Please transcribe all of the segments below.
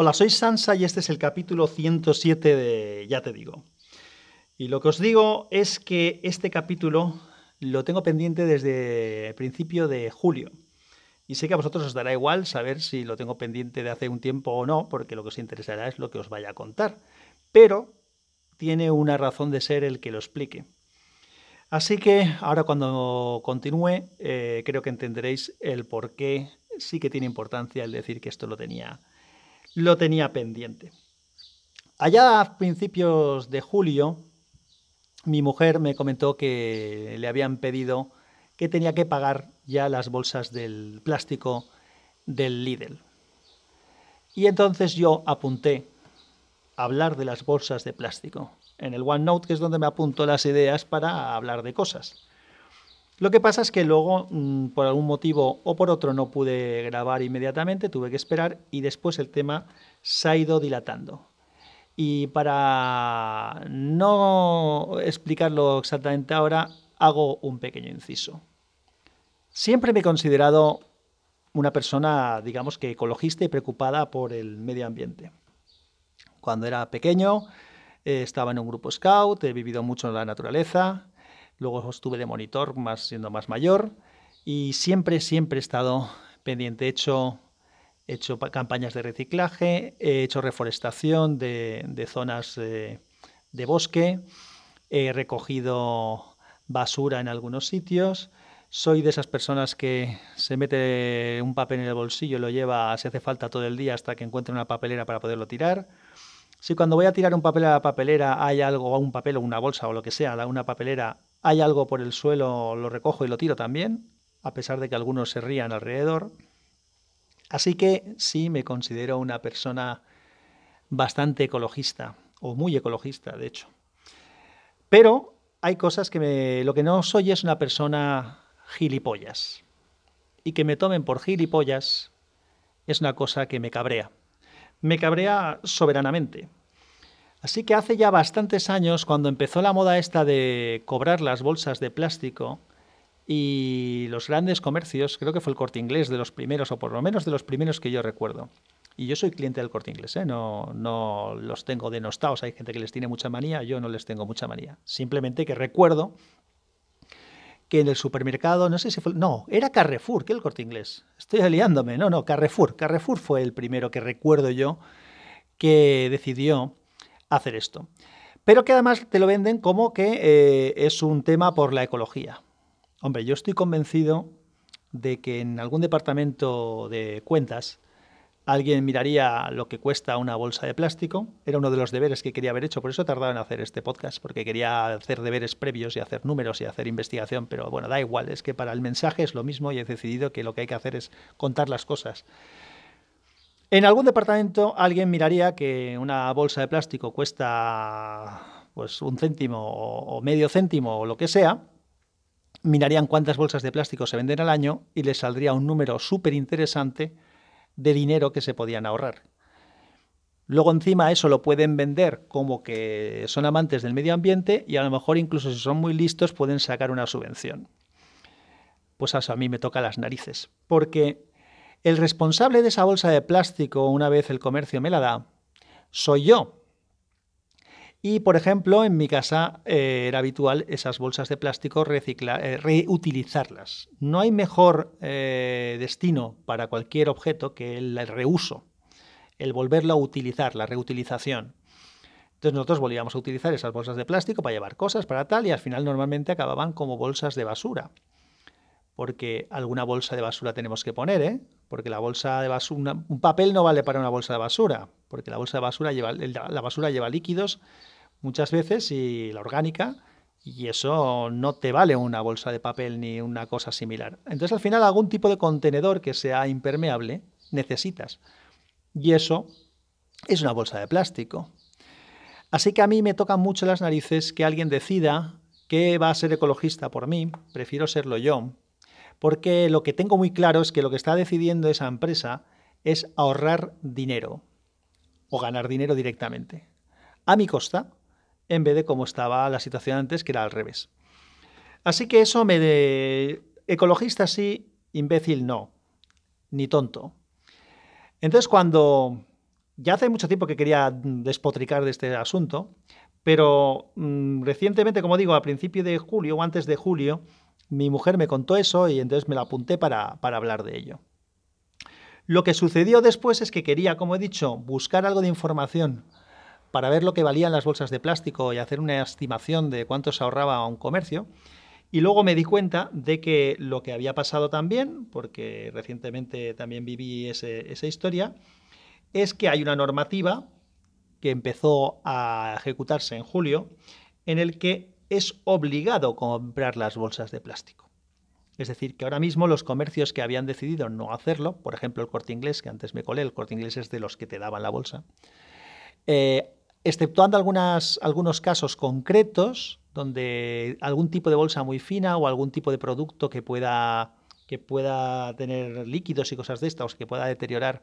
Hola, soy Sansa y este es el capítulo 107 de Ya te digo. Y lo que os digo es que este capítulo lo tengo pendiente desde el principio de julio. Y sé que a vosotros os dará igual saber si lo tengo pendiente de hace un tiempo o no, porque lo que os interesará es lo que os vaya a contar. Pero tiene una razón de ser el que lo explique. Así que ahora cuando continúe, eh, creo que entenderéis el por qué sí que tiene importancia el decir que esto lo tenía lo tenía pendiente. Allá a principios de julio, mi mujer me comentó que le habían pedido que tenía que pagar ya las bolsas del plástico del Lidl. Y entonces yo apunté a hablar de las bolsas de plástico en el OneNote, que es donde me apunto las ideas para hablar de cosas. Lo que pasa es que luego, mm, por algún motivo o por otro, no pude grabar inmediatamente, tuve que esperar y después el tema se ha ido dilatando. Y para no explicarlo exactamente ahora, hago un pequeño inciso. Siempre me he considerado una persona, digamos que ecologista y preocupada por el medio ambiente. Cuando era pequeño, eh, estaba en un grupo scout, he vivido mucho en la naturaleza, Luego estuve de monitor, más siendo más mayor, y siempre, siempre he estado pendiente. He hecho, hecho campañas de reciclaje, he hecho reforestación de, zonas de, de bosque, he recogido basura en algunos sitios. Soy de esas personas que se mete un papel en el bolsillo, lo lleva, si hace falta todo el día hasta que encuentre una papelera para poderlo tirar. Si cuando voy a tirar un papel a la papelera hay algo, un papel o una bolsa o lo que sea, una papelera, hay algo por el suelo, lo recojo y lo tiro también, a pesar de que algunos se rían alrededor. Así que sí me considero una persona bastante ecologista, o muy ecologista, de hecho. Pero hay cosas que me... Lo que no soy es una persona gilipollas. Y que me tomen por gilipollas es una cosa que me cabrea. Me cabrea soberanamente. Así que hace ya bastantes años, cuando empezó la moda esta de cobrar las bolsas de plástico, y los grandes comercios, creo que fue el corte inglés de los primeros, o por lo menos de los primeros que yo recuerdo. Y yo soy cliente del corte inglés, ¿eh? no, no los tengo denostados, hay gente que les tiene mucha manía, yo no les tengo mucha manía. Simplemente que recuerdo que en el supermercado, no sé si fue, no, era Carrefour, que el corte inglés. Estoy aliándome, no, no, Carrefour. Carrefour fue el primero que recuerdo yo que decidió hacer esto. Pero que además te lo venden como que eh, es un tema por la ecología. Hombre, yo estoy convencido de que en algún departamento de cuentas alguien miraría lo que cuesta una bolsa de plástico. Era uno de los deberes que quería haber hecho, por eso he tardado en hacer este podcast, porque quería hacer deberes previos y hacer números y hacer investigación, pero bueno, da igual, es que para el mensaje es lo mismo y he decidido que lo que hay que hacer es contar las cosas. En algún departamento alguien miraría que una bolsa de plástico cuesta pues un céntimo o medio céntimo o lo que sea, mirarían cuántas bolsas de plástico se venden al año y les saldría un número súper interesante de dinero que se podían ahorrar. Luego encima eso lo pueden vender como que son amantes del medio ambiente y a lo mejor incluso si son muy listos pueden sacar una subvención. Pues eso a mí me toca las narices, porque el responsable de esa bolsa de plástico, una vez el comercio me la da, soy yo. Y, por ejemplo, en mi casa eh, era habitual esas bolsas de plástico eh, reutilizarlas. No hay mejor eh, destino para cualquier objeto que el reuso, el volverlo a utilizar, la reutilización. Entonces nosotros volvíamos a utilizar esas bolsas de plástico para llevar cosas, para tal, y al final normalmente acababan como bolsas de basura porque alguna bolsa de basura tenemos que poner, ¿eh? Porque la bolsa de basura, un papel no vale para una bolsa de basura, porque la bolsa de basura lleva, la basura lleva líquidos muchas veces y la orgánica, y eso no te vale una bolsa de papel ni una cosa similar. Entonces al final algún tipo de contenedor que sea impermeable necesitas. Y eso es una bolsa de plástico. Así que a mí me tocan mucho las narices que alguien decida que va a ser ecologista por mí, prefiero serlo yo, porque lo que tengo muy claro es que lo que está decidiendo esa empresa es ahorrar dinero o ganar dinero directamente, a mi costa, en vez de como estaba la situación antes, que era al revés. Así que eso me de ecologista sí, imbécil no, ni tonto. Entonces cuando Ya hace mucho tiempo que quería despotricar de este asunto, pero mm, recientemente, como digo, a principio de julio o antes de julio, mi mujer me contó eso y entonces me la apunté para, para hablar de ello. Lo que sucedió después es que quería, como he dicho, buscar algo de información para ver lo que valían las bolsas de plástico y hacer una estimación de cuánto se ahorraba un comercio. Y luego me di cuenta de que lo que había pasado también, porque recientemente también viví esa historia, es que hay una normativa que empezó a ejecutarse en julio en el que es obligado comprar las bolsas de plástico. Es decir, que ahora mismo los comercios que habían decidido no hacerlo, por ejemplo el corte inglés, que antes me colé, el corte inglés es de los que te daban la bolsa, eh, exceptuando algunos casos concretos donde algún tipo de bolsa muy fina o algún tipo de producto que pueda, que pueda tener líquidos y cosas de estas, o que pueda deteriorar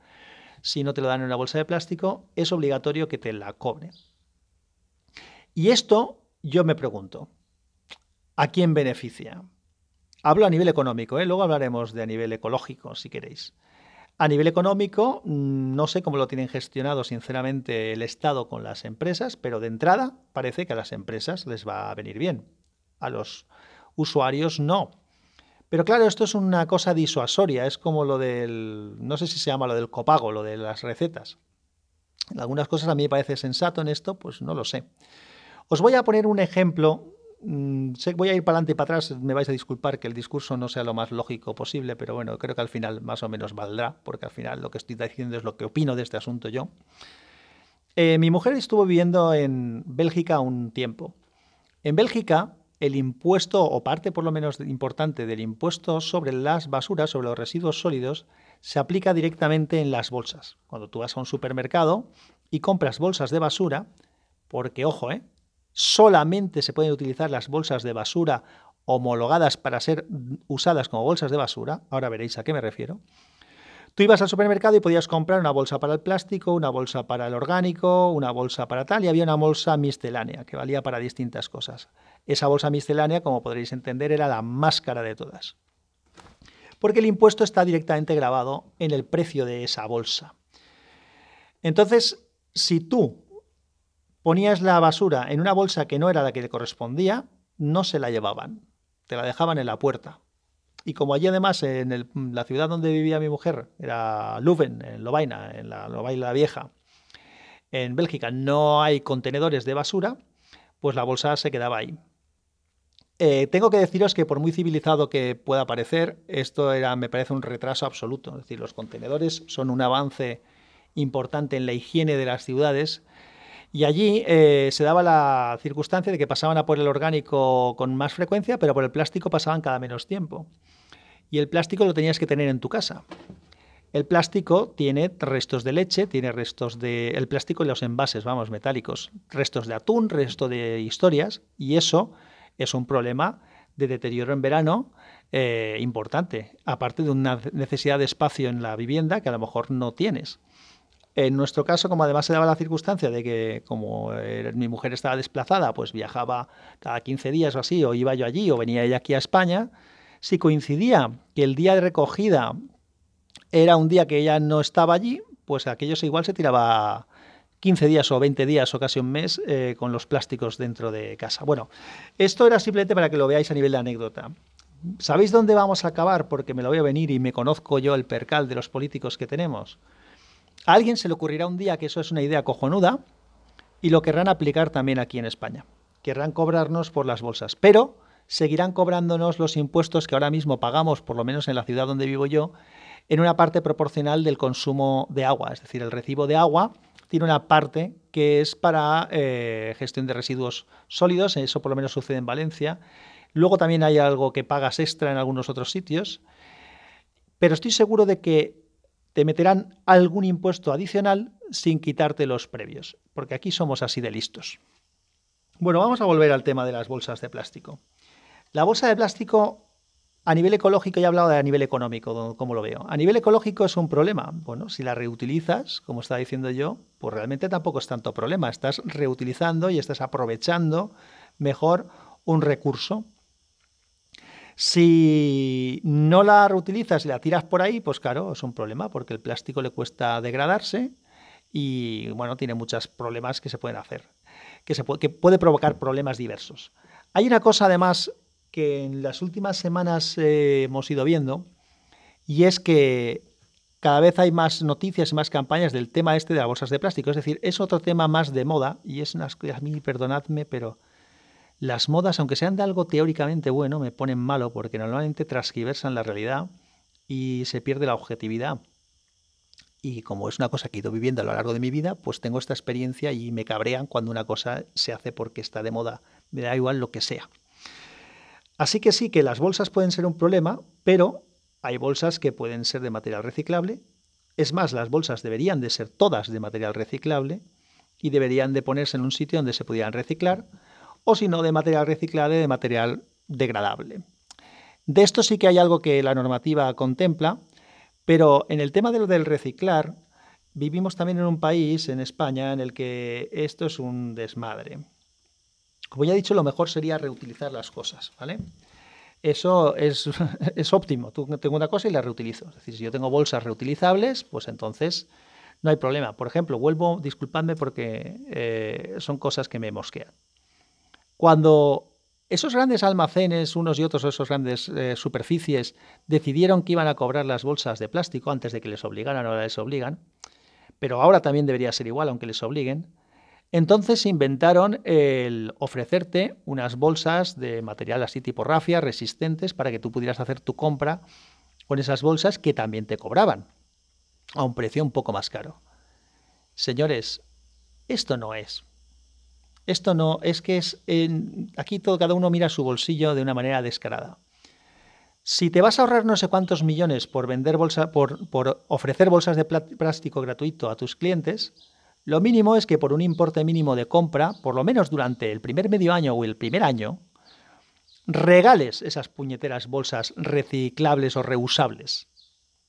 si no te lo dan en una bolsa de plástico, es obligatorio que te la cobren. Y esto yo me pregunto, ¿a quién beneficia? Hablo a nivel económico, ¿eh? luego hablaremos de a nivel ecológico, si queréis. A nivel económico, mm, no sé cómo lo tienen gestionado sinceramente el Estado con las empresas, pero de entrada parece que a las empresas les va a venir bien. A los usuarios no. Pero claro, esto es una cosa disuasoria, es como lo del, no sé si se llama lo del copago, lo de las recetas. Algunas cosas a mí me parece sensato en esto, pues no lo sé. Os voy a poner un ejemplo, mm, voy a ir para adelante y para atrás, me vais a disculpar que el discurso no sea lo más lógico posible, pero bueno, creo que al final más o menos valdrá, porque al final lo que estoy diciendo es lo que opino de este asunto yo. Eh, mi mujer estuvo viviendo en Bélgica un tiempo. En Bélgica el impuesto, o parte por lo menos importante del impuesto sobre las basuras, sobre los residuos sólidos, se aplica directamente en las bolsas. Cuando tú vas a un supermercado y compras bolsas de basura, porque ojo, ¿eh? Solamente se pueden utilizar las bolsas de basura homologadas para ser usadas como bolsas de basura, ahora veréis a qué me refiero, Tú ibas al supermercado y podías comprar una bolsa para el plástico, una bolsa para el orgánico, una bolsa para tal, y había una bolsa miscelánea que valía para distintas cosas. Esa bolsa miscelánea, como podréis entender, era la más cara de todas. Porque el impuesto está directamente grabado en el precio de esa bolsa. Entonces, si tú ponías la basura en una bolsa que no era la que le correspondía, no se la llevaban, te la dejaban en la puerta. Y como allí además, en la ciudad donde vivía mi mujer, era Leuven, en Lovaina, en la Lovaina Vieja, en Bélgica, no hay contenedores de basura, pues la bolsa se quedaba ahí. Eh, tengo que deciros que por muy civilizado que pueda parecer, esto era, me parece un retraso absoluto. Es decir, los contenedores son un avance importante en la higiene de las ciudades. Y allí eh, se daba la circunstancia de que pasaban a por el orgánico con más frecuencia, pero por el plástico pasaban cada menos tiempo y el plástico lo tenías que tener en tu casa. El plástico tiene restos de leche, tiene restos de... El plástico y los envases, vamos, metálicos, restos de atún, resto de historias, y eso es un problema de deterioro en verano eh, importante, aparte de una necesidad de espacio en la vivienda que a lo mejor no tienes. En nuestro caso, como además se daba la circunstancia de que como eh, mi mujer estaba desplazada, pues viajaba cada 15 días o así, o iba yo allí, o venía ella aquí a España, si coincidía que el día de recogida era un día que ella no estaba allí, pues aquello igual se tiraba 15 días o 20 días o casi un mes eh, con los plásticos dentro de casa. Bueno, esto era simplemente para que lo veáis a nivel de anécdota. ¿Sabéis dónde vamos a acabar? Porque me lo voy a venir y me conozco yo el percal de los políticos que tenemos. A alguien se le ocurrirá un día que eso es una idea cojonuda y lo querrán aplicar también aquí en España. Querrán cobrarnos por las bolsas. Pero seguirán cobrándonos los impuestos que ahora mismo pagamos, por lo menos en la ciudad donde vivo yo, en una parte proporcional del consumo de agua. Es decir, el recibo de agua tiene una parte que es para eh, gestión de residuos sólidos, eso por lo menos sucede en Valencia. Luego también hay algo que pagas extra en algunos otros sitios, pero estoy seguro de que te meterán algún impuesto adicional sin quitarte los previos, porque aquí somos así de listos. Bueno, vamos a volver al tema de las bolsas de plástico. La bolsa de plástico a nivel ecológico, ya he hablado de a nivel económico, como lo veo. A nivel ecológico es un problema. Bueno, si la reutilizas, como estaba diciendo yo, pues realmente tampoco es tanto problema. Estás reutilizando y estás aprovechando mejor un recurso. Si no la reutilizas y la tiras por ahí, pues claro, es un problema porque el plástico le cuesta degradarse y bueno, tiene muchos problemas que se pueden hacer, que, se puede, que puede provocar problemas diversos. Hay una cosa además que en las últimas semanas eh, hemos ido viendo y es que cada vez hay más noticias y más campañas del tema este de las bolsas de plástico. Es decir, es otro tema más de moda y es unas a mí, perdonadme, pero las modas, aunque sean de algo teóricamente bueno, me ponen malo porque normalmente transgiversan la realidad y se pierde la objetividad. Y como es una cosa que he ido viviendo a lo largo de mi vida, pues tengo esta experiencia y me cabrean cuando una cosa se hace porque está de moda. Me da igual lo que sea. Así que sí que las bolsas pueden ser un problema, pero hay bolsas que pueden ser de material reciclable. Es más, las bolsas deberían de ser todas de material reciclable y deberían de ponerse en un sitio donde se pudieran reciclar, o si no, de material reciclable, de material degradable. De esto sí que hay algo que la normativa contempla, pero en el tema de lo del reciclar, vivimos también en un país, en España, en el que esto es un desmadre. Como ya he dicho, lo mejor sería reutilizar las cosas, ¿vale? Eso es, óptimo. Tú tengo una cosa y la reutilizo. Es decir, si yo tengo bolsas reutilizables, pues entonces no hay problema. Por ejemplo, vuelvo, disculpadme porque eh, son cosas que me mosquean. Cuando esos grandes almacenes, unos y otros, esos grandes eh, superficies, decidieron que iban a cobrar las bolsas de plástico antes de que les obligaran, ahora les obligan, pero ahora también debería ser igual, aunque les obliguen. Entonces inventaron el ofrecerte unas bolsas de material así tipo rafia, resistentes, para que tú pudieras hacer tu compra con esas bolsas que también te cobraban, a un precio un poco más caro. Señores, esto no es esto no, es que es aquí todo, cada uno mira su bolsillo de una manera descarada. Si te vas a ahorrar no sé cuántos millones por vender bolsa, por, por ofrecer bolsas de plástico gratuito a tus clientes, lo mínimo es que por un importe mínimo de compra, por lo menos durante el primer medio año o el primer año, regales esas puñeteras bolsas reciclables o reusables,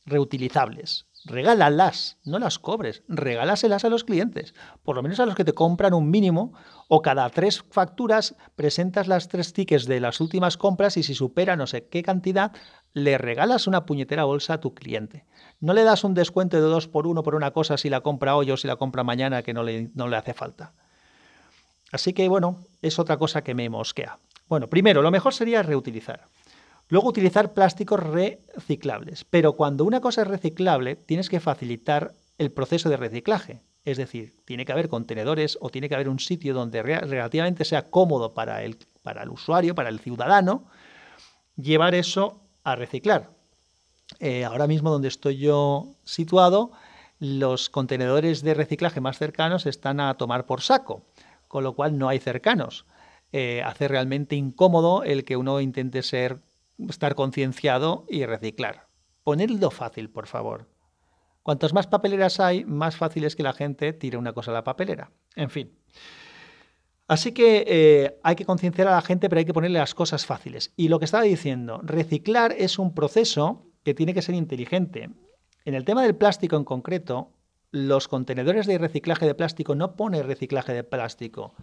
reutilizables regálalas, no las cobres, regálaselas a los clientes, por lo menos a los que te compran un mínimo, o cada tres facturas presentas las tres tickets de las últimas compras y si supera no sé qué cantidad, le regalas una puñetera bolsa a tu cliente. No le das un descuento de dos por uno por una cosa si la compra hoy o si la compra mañana que no le, no le hace falta. Así que bueno, es otra cosa que me mosquea. Bueno, primero, lo mejor sería reutilizar. Luego utilizar plásticos reciclables. Pero cuando una cosa es reciclable, tienes que facilitar el proceso de reciclaje. Es decir, tiene que haber contenedores o tiene que haber un sitio donde relativamente sea cómodo para el, para el usuario, para el ciudadano, llevar eso a reciclar. Eh, ahora mismo donde estoy yo situado, los contenedores de reciclaje más cercanos están a tomar por saco, con lo cual no hay cercanos. Eh, hace realmente incómodo el que uno intente ser estar concienciado y reciclar. Ponedlo fácil, por favor. Cuantas más papeleras hay, más fácil es que la gente tire una cosa a la papelera. En fin. Así que eh, hay que concienciar a la gente, pero hay que ponerle las cosas fáciles. Y lo que estaba diciendo, reciclar es un proceso que tiene que ser inteligente. En el tema del plástico en concreto, los contenedores de reciclaje de plástico no pone reciclaje de plástico.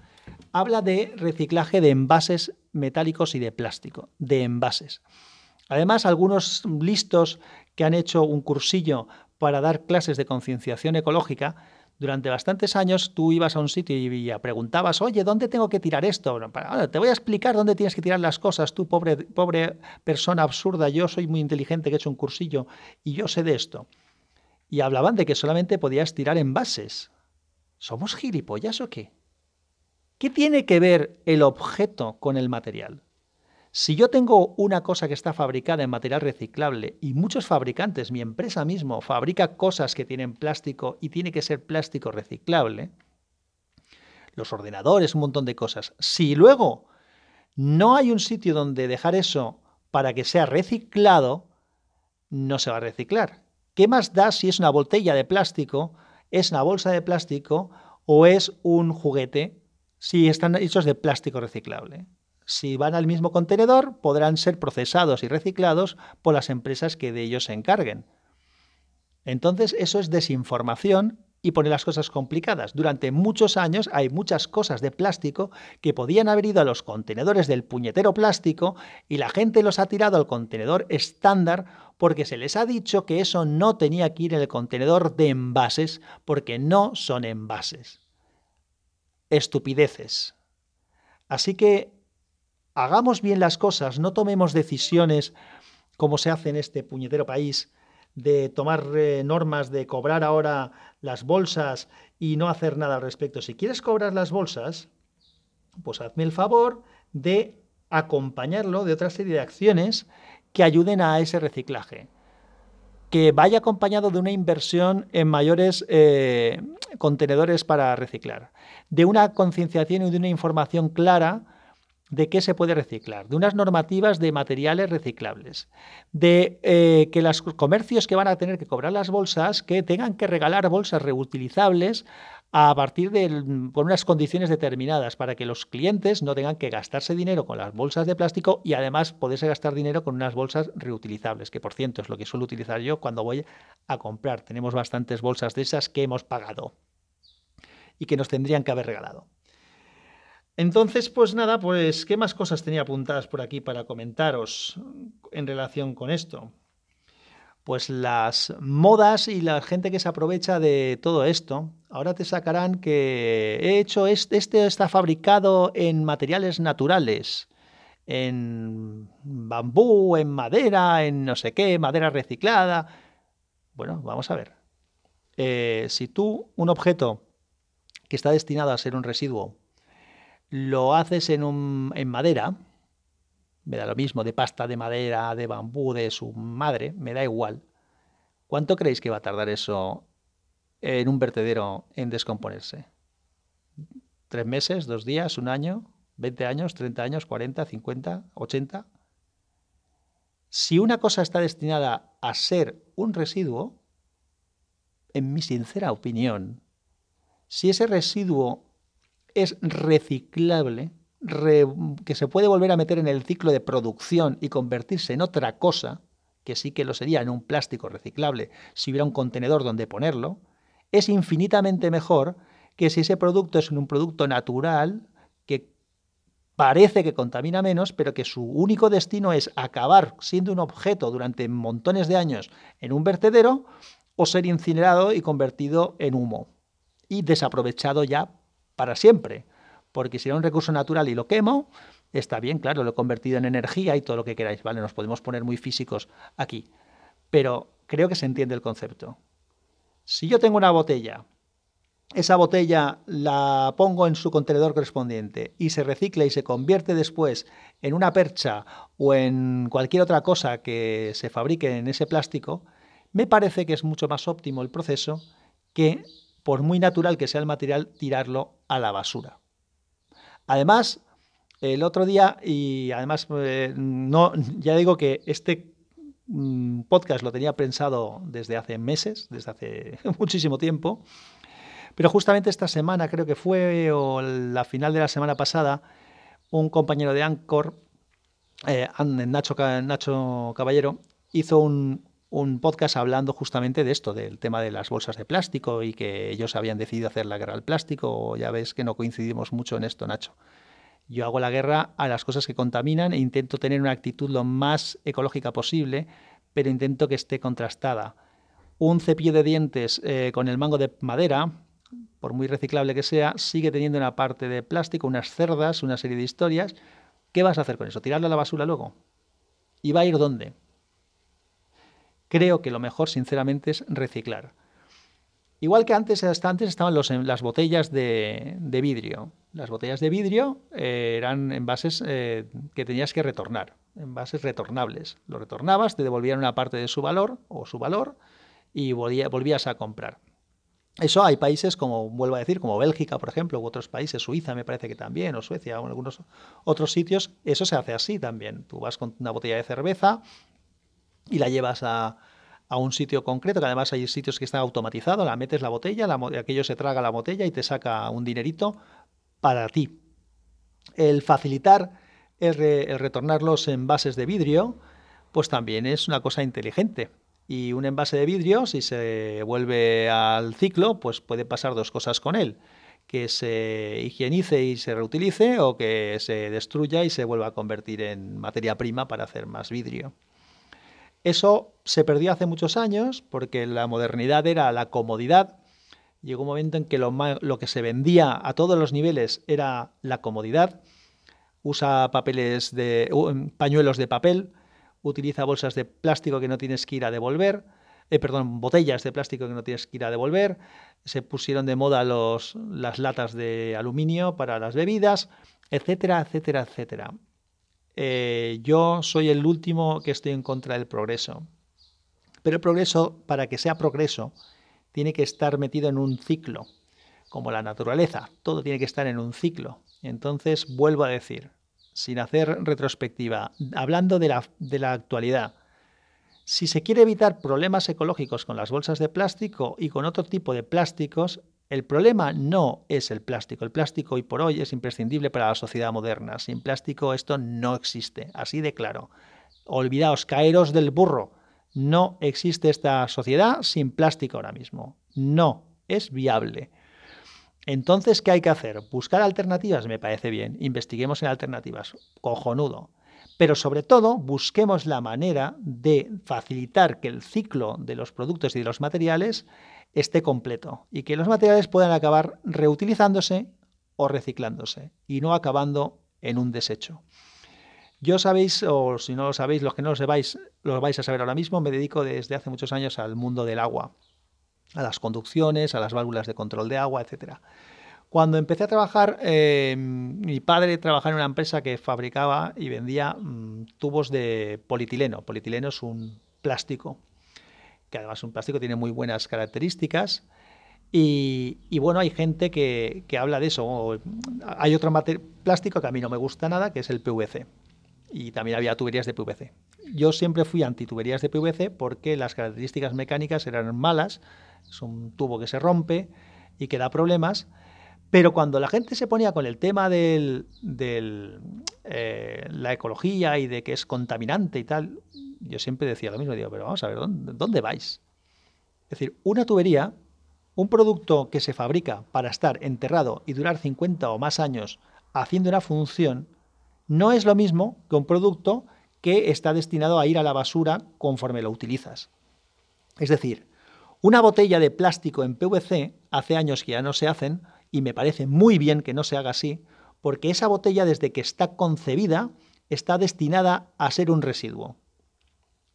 Habla de reciclaje de envases metálicos y de plástico, de envases. Además, algunos listos que han hecho un cursillo para dar clases de concienciación ecológica, durante bastantes años tú ibas a un sitio y preguntabas, oye, ¿dónde tengo que tirar esto? te voy a explicar dónde tienes que tirar las cosas, tú pobre, pobre persona absurda, yo soy muy inteligente que he hecho un cursillo y yo sé de esto. Y hablaban de que solamente podías tirar envases. ¿Somos gilipollas o qué? ¿Qué tiene que ver el objeto con el material? Si yo tengo una cosa que está fabricada en material reciclable y muchos fabricantes, mi empresa mismo, fabrica cosas que tienen plástico y tiene que ser plástico reciclable, los ordenadores, un montón de cosas, si luego no hay un sitio donde dejar eso para que sea reciclado, no se va a reciclar. ¿Qué más da si es una botella de plástico, es una bolsa de plástico o es un juguete si están hechos de plástico reciclable? Si van al mismo contenedor, podrán ser procesados y reciclados por las empresas que de ellos se encarguen. Entonces, eso es desinformación y pone las cosas complicadas. Durante muchos años hay muchas cosas de plástico que podían haber ido a los contenedores del puñetero plástico y la gente los ha tirado al contenedor estándar porque se les ha dicho que eso no tenía que ir en el contenedor de envases porque no son envases. Estupideces. Así que hagamos bien las cosas, no tomemos decisiones como se hace en este puñetero país de tomar eh, normas de cobrar ahora las bolsas y no hacer nada al respecto. Si quieres cobrar las bolsas, pues hazme el favor de acompañarlo de otra serie de acciones que ayuden a ese reciclaje. Que vaya acompañado de una inversión en mayores eh, contenedores para reciclar, de una concienciación y de una información clara de qué se puede reciclar, de unas normativas de materiales reciclables, de eh, que los comercios que van a tener que cobrar las bolsas, que tengan que regalar bolsas reutilizables a partir de con unas condiciones determinadas para que los clientes no tengan que gastarse dinero con las bolsas de plástico y además poderse gastar dinero con unas bolsas reutilizables, que por cierto es lo que suelo utilizar yo cuando voy a comprar. Tenemos bastantes bolsas de esas que hemos pagado y que nos tendrían que haber regalado. Entonces, pues nada, pues, ¿qué más cosas tenía apuntadas por aquí para comentaros en relación con esto? Pues las modas y la gente que se aprovecha de todo esto. Ahora te sacarán que he hecho este, está fabricado en materiales naturales, en bambú, en madera, en no sé qué, madera reciclada. Bueno, vamos a ver. Eh, si tú un objeto que está destinado a ser un residuo lo haces en, un, en madera, me da lo mismo, de pasta de madera, de bambú, de su madre, me da igual. ¿Cuánto creéis que va a tardar eso en un vertedero en descomponerse? ¿Tres meses, dos días, un año, veinte años, treinta años, cuarenta, cincuenta, ochenta? Si una cosa está destinada a ser un residuo, en mi sincera opinión, si ese residuo es reciclable, que se puede volver a meter en el ciclo de producción y convertirse en otra cosa, que sí que lo sería en un plástico reciclable si hubiera un contenedor donde ponerlo, es infinitamente mejor que si ese producto es un producto natural que parece que contamina menos, pero que su único destino es acabar siendo un objeto durante montones de años en un vertedero o ser incinerado y convertido en humo y desaprovechado ya para siempre. Porque si era un recurso natural y lo quemo, está bien, claro, lo he convertido en energía y todo lo que queráis, ¿vale? Nos podemos poner muy físicos aquí. Pero creo que se entiende el concepto. Si yo tengo una botella, esa botella la pongo en su contenedor correspondiente y se recicla y se convierte después en una percha o en cualquier otra cosa que se fabrique en ese plástico, me parece que es mucho más óptimo el proceso que por muy natural que sea el material, tirarlo a la basura. Además, el otro día, y además, eh, no, ya digo que este mm, podcast lo tenía pensado desde hace meses, desde hace muchísimo tiempo, pero justamente esta semana, creo que fue, o la final de la semana pasada, un compañero de Anchor, eh, Nacho, Nacho Caballero, hizo un, un podcast hablando justamente de esto, del tema de las bolsas de plástico y que ellos habían decidido hacer la guerra al plástico. Ya ves que no coincidimos mucho en esto, Nacho. Yo hago la guerra a las cosas que contaminan e intento tener una actitud lo más ecológica posible, pero intento que esté contrastada. Un cepillo de dientes eh, con el mango de madera, por muy reciclable que sea, sigue teniendo una parte de plástico, unas cerdas, una serie de historias. ¿Qué vas a hacer con eso? ¿Tirarlo a la basura luego? ¿Y va a ir dónde? Creo que lo mejor, sinceramente, es reciclar. Igual que antes, hasta antes estaban las botellas de, vidrio. Las botellas de vidrio eh, eran envases eh, que tenías que retornar, envases retornables. Lo retornabas, te devolvían una parte de su valor o su valor y volvías a comprar. Eso hay países como, vuelvo a decir, como Bélgica, por ejemplo, u otros países, Suiza me parece que también, o Suecia, o en algunos otros sitios, eso se hace así también. Tú vas con una botella de cerveza, y la llevas a, un sitio concreto, que además hay sitios que están automatizados, la metes la botella, la, aquello se traga la botella y te saca un dinerito para ti. El facilitar el, retornar los envases de vidrio, pues también es una cosa inteligente. Y un envase de vidrio, si se vuelve al ciclo, pues puede pasar dos cosas con él. Que se higienice y se reutilice o que se destruya y se vuelva a convertir en materia prima para hacer más vidrio. Eso se perdió hace muchos años porque la modernidad era la comodidad. Llegó un momento en que lo, que se vendía a todos los niveles era la comodidad. Usa papeles de, pañuelos de papel, utiliza bolsas de plástico que no tienes que ir a devolver, eh, perdón, botellas de plástico que no tienes que ir a devolver, se pusieron de moda las latas de aluminio para las bebidas, etcétera, etcétera, etcétera. Eh, yo soy el último que estoy en contra del progreso. Pero el progreso, para que sea progreso, tiene que estar metido en un ciclo, como la naturaleza. Todo tiene que estar en un ciclo. Entonces, vuelvo a decir, sin hacer retrospectiva, hablando de la, de la actualidad, si se quiere evitar problemas ecológicos con las bolsas de plástico y con otro tipo de plásticos, el problema no es el plástico. El plástico hoy por hoy es imprescindible para la sociedad moderna. Sin plástico esto no existe, así de claro. Olvidaos, caeros del burro. No existe esta sociedad sin plástico ahora mismo. No, es viable. Entonces, ¿qué hay que hacer? Buscar alternativas, me parece bien. Investiguemos en alternativas. Cojonudo. Pero sobre todo, busquemos la manera de facilitar que el ciclo de los productos y de los materiales esté completo y que los materiales puedan acabar reutilizándose o reciclándose y no acabando en un desecho. Yo sabéis, o si no lo sabéis, los que no lo sabéis, lo vais a saber ahora mismo, me dedico desde hace muchos años al mundo del agua a las conducciones, a las válvulas de control de agua, etc. Cuando empecé a trabajar, eh, mi padre trabajaba en una empresa que fabricaba y vendía mm, tubos de polietileno. Polietileno es un plástico, que además un plástico tiene muy buenas características. Y, bueno, hay gente que, habla de eso. Hay otro plástico que a mí no me gusta nada, que es el PVC. Y también había tuberías de PVC. Yo siempre fui anti tuberías de PVC porque las características mecánicas eran malas es un tubo que se rompe y que da problemas. Pero cuando la gente se ponía con el tema de eh, la ecología y de que es contaminante y tal, yo siempre decía lo mismo, digo, pero vamos a ver, ¿dónde, ¿dónde vais? Es decir, una tubería, un producto que se fabrica para estar enterrado y durar 50 o más años haciendo una función, no es lo mismo que un producto que está destinado a ir a la basura conforme lo utilizas. Es decir, una botella de plástico en PVC hace años que ya no se hacen y me parece muy bien que no se haga así, porque esa botella desde que está concebida está destinada a ser un residuo.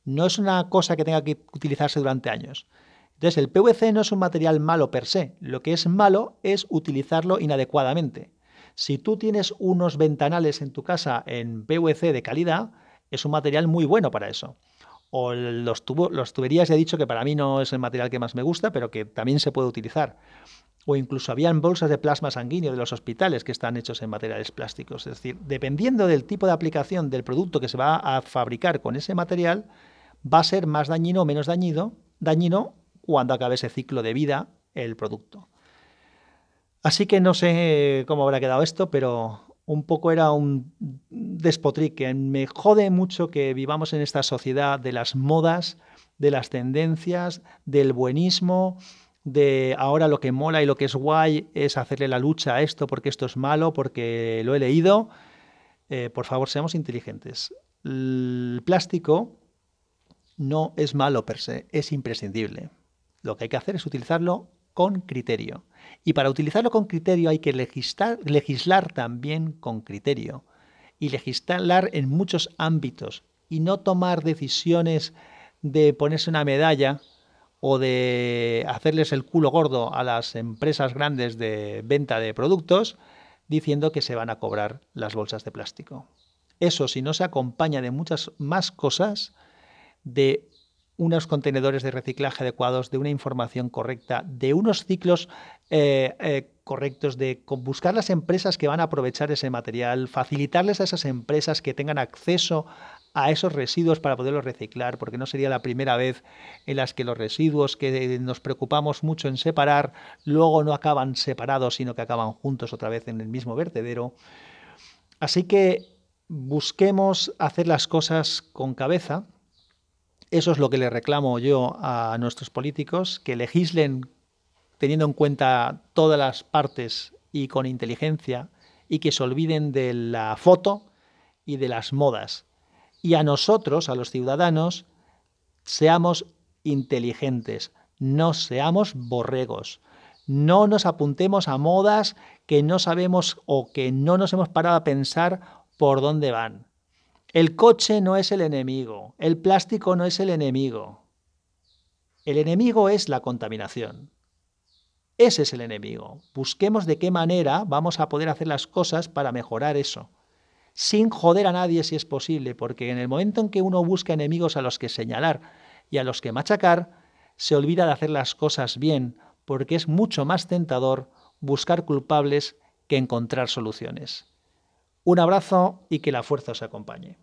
No es una cosa que tenga que utilizarse durante años. Entonces el PVC no es un material malo per se, lo que es malo es utilizarlo inadecuadamente. Si tú tienes unos ventanales en tu casa en PVC de calidad, es un material muy bueno para eso o los, tubos, los tuberías, ya he dicho que para mí no es el material que más me gusta, pero que también se puede utilizar. O incluso habían bolsas de plasma sanguíneo de los hospitales que están hechos en materiales plásticos. Es decir, dependiendo del tipo de aplicación del producto que se va a fabricar con ese material, va a ser más dañino o menos dañino, dañino cuando acabe ese ciclo de vida el producto. Así que no sé cómo habrá quedado esto, pero un poco era un despotrique. Me jode mucho que vivamos en esta sociedad de las modas, de las tendencias, del buenismo, de ahora lo que mola y lo que es guay es hacerle la lucha a esto porque esto es malo, porque lo he leído. Eh, por favor, seamos inteligentes. El plástico no es malo per se, es imprescindible. Lo que hay que hacer es utilizarlo con criterio. Y para utilizarlo con criterio hay que legislar, también con criterio. Y legislar en muchos ámbitos. Y no tomar decisiones de ponerse una medalla o de hacerles el culo gordo a las empresas grandes de venta de productos diciendo que se van a cobrar las bolsas de plástico. Eso si no se acompaña de muchas más cosas, de unos contenedores de reciclaje adecuados, de una información correcta, de unos ciclos eh, eh, correctos, de buscar las empresas que van a aprovechar ese material, facilitarles a esas empresas que tengan acceso a esos residuos para poderlos reciclar, porque no sería la primera vez en las que los residuos que nos preocupamos mucho en separar, luego no acaban separados, sino que acaban juntos otra vez en el mismo vertedero. Así que busquemos hacer las cosas con cabeza, Eso es lo que le reclamo yo a nuestros políticos, que legislen teniendo en cuenta todas las partes y con inteligencia y que se olviden de la foto y de las modas. Y a nosotros, a los ciudadanos, seamos inteligentes, no seamos borregos. No nos apuntemos a modas que no sabemos o que no nos hemos parado a pensar por dónde van. El coche no es el enemigo, el plástico no es el enemigo. El enemigo es la contaminación. Ese es el enemigo. Busquemos de qué manera vamos a poder hacer las cosas para mejorar eso, sin joder a nadie si es posible, porque en el momento en que uno busca enemigos a los que señalar y a los que machacar, se olvida de hacer las cosas bien, porque es mucho más tentador buscar culpables que encontrar soluciones. Un abrazo y que la fuerza os acompañe.